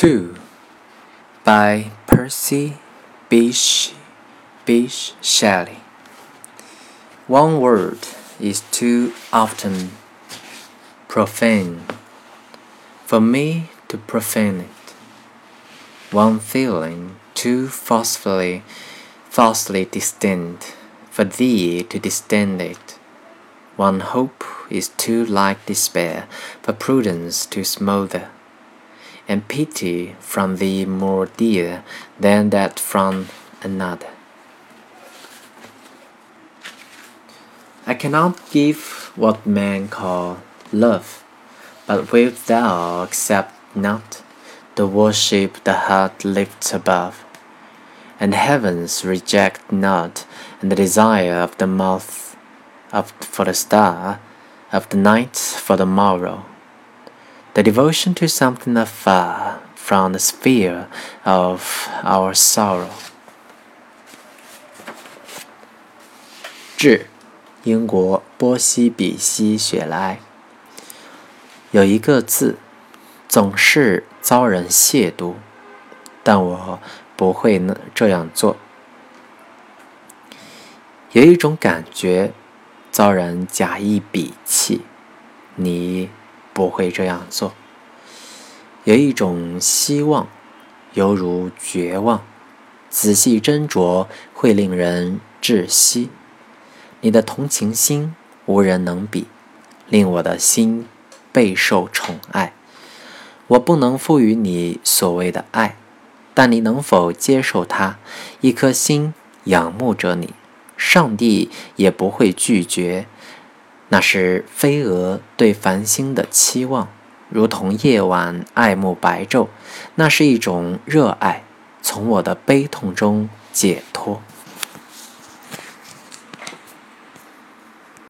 Two by Percy Bysshe Bysshe Shelley. One word is too often profane for me to profane it. One feeling too forcefully, falsely distinct for thee to distend it. One hope is too like despair for prudence to smother and pity from thee more dear than that from another. I cannot give what men call love, but wilt thou accept not the worship the heart lifts above, and heavens reject not, and the desire of the mouth of for the star, of the night for the morrow? The devotion to something afar from the sphere of our sorrow. 至英国波西比西雪莱。有一个字，总是遭人亵渎，但我不会这样做。有一种感觉，遭人假意鄙弃，你。不会这样做。有一种希望，犹如绝望，仔细斟酌会令人窒息。你的同情心无人能比，令我的心备受宠爱。我不能赋予你所谓的爱，但你能否接受它？一颗心仰慕着你，上帝也不会拒绝。那是飞蛾对繁星的期望，如同夜晚爱慕白昼。那是一种热爱，从我的悲痛中解脱。